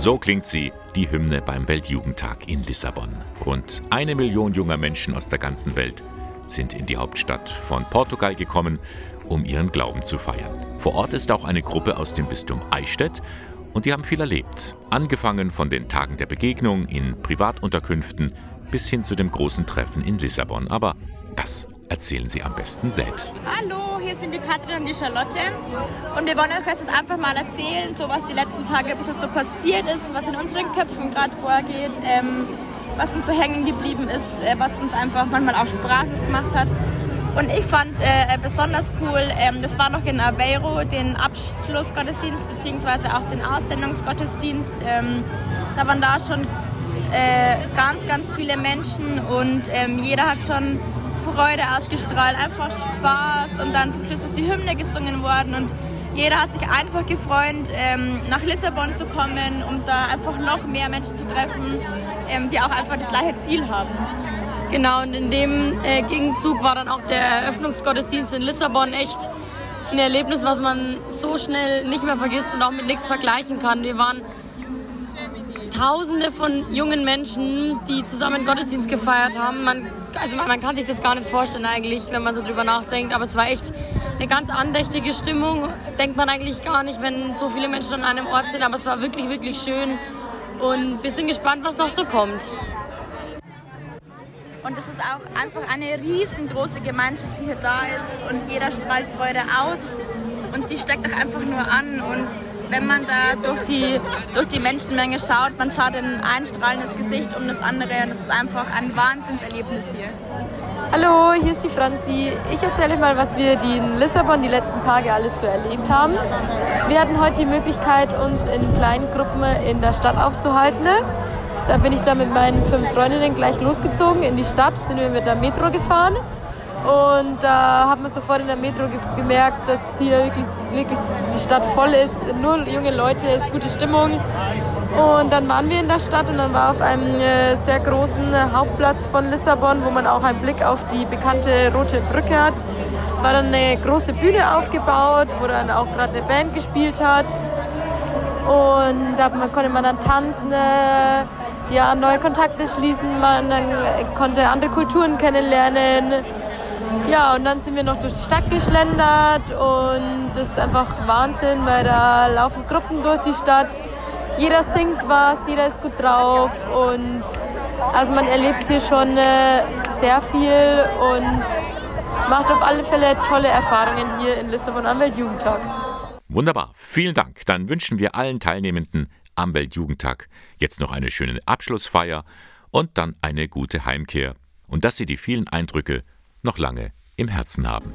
So klingt sie, die Hymne beim Weltjugendtag in Lissabon. Rund eine Million junger Menschen aus der ganzen Welt sind in die Hauptstadt von Portugal gekommen, um ihren Glauben zu feiern. Vor Ort ist auch eine Gruppe aus dem Bistum Eichstätt und die haben viel erlebt. Angefangen von den Tagen der Begegnung in Privatunterkünften bis hin zu dem großen Treffen in Lissabon. Aber das erzählen sie am besten selbst. Hallo, hier sind die Katrin und die Charlotte. Und wir wollen euch jetzt einfach mal erzählen, so was die letzten Tage ein so passiert ist, was in unseren Köpfen gerade vorgeht, ähm, was uns so hängen geblieben ist, äh, was uns einfach manchmal auch sprachlos gemacht hat. Und ich fand äh, besonders cool, ähm, das war noch in Aveiro, den Abschlussgottesdienst bzw. auch den Aussendungsgottesdienst. Ähm, da waren da schon äh, ganz, ganz viele Menschen und ähm, jeder hat schon Freude ausgestrahlt, einfach Spaß und dann zum Schluss ist die Hymne gesungen worden und jeder hat sich einfach gefreut, ähm, nach Lissabon zu kommen, um da einfach noch mehr Menschen zu treffen, ähm, die auch einfach das gleiche Ziel haben. Genau, und in dem äh, Gegenzug war dann auch der Eröffnungsgottesdienst in Lissabon echt ein Erlebnis, was man so schnell nicht mehr vergisst und auch mit nichts vergleichen kann. Wir waren Tausende von jungen Menschen, die zusammen Gottesdienst gefeiert haben. Man, also man kann sich das gar nicht vorstellen eigentlich, wenn man so drüber nachdenkt. Aber es war echt eine ganz andächtige Stimmung. Denkt man eigentlich gar nicht, wenn so viele Menschen an einem Ort sind. Aber es war wirklich, wirklich schön. Und wir sind gespannt, was noch so kommt. Und es ist auch einfach eine riesengroße Gemeinschaft, die hier da ist und jeder strahlt Freude aus und die steckt auch einfach nur an und wenn man da durch die, durch die Menschenmenge schaut, man schaut in ein strahlendes Gesicht um das andere und es ist einfach ein Wahnsinnserlebnis hier. Hallo, hier ist die Franzi. Ich erzähle euch mal, was wir in Lissabon die letzten Tage alles so erlebt haben. Wir hatten heute die Möglichkeit, uns in kleinen Gruppen in der Stadt aufzuhalten. Da bin ich dann mit meinen fünf Freundinnen gleich losgezogen in die Stadt, sind wir mit der Metro gefahren. Und da hat man sofort in der Metro gemerkt, dass hier wirklich, wirklich die Stadt voll ist. Nur junge Leute, es ist gute Stimmung. Und dann waren wir in der Stadt und dann war auf einem äh, sehr großen Hauptplatz von Lissabon, wo man auch einen Blick auf die bekannte Rote Brücke hat, war dann eine große Bühne aufgebaut, wo dann auch gerade eine Band gespielt hat. Und da konnte man dann tanzen, äh, ja, neue Kontakte schließen, man konnte andere Kulturen kennenlernen. Ja, und dann sind wir noch durch die Stadt geschlendert und das ist einfach Wahnsinn, weil da laufen Gruppen durch die Stadt. Jeder singt was, jeder ist gut drauf und also man erlebt hier schon äh, sehr viel und macht auf alle Fälle tolle Erfahrungen hier in Lissabon am Weltjugendtag. Wunderbar, vielen Dank. Dann wünschen wir allen Teilnehmenden am Weltjugendtag jetzt noch eine schöne Abschlussfeier und dann eine gute Heimkehr und dass Sie die vielen Eindrücke noch lange im Herzen haben.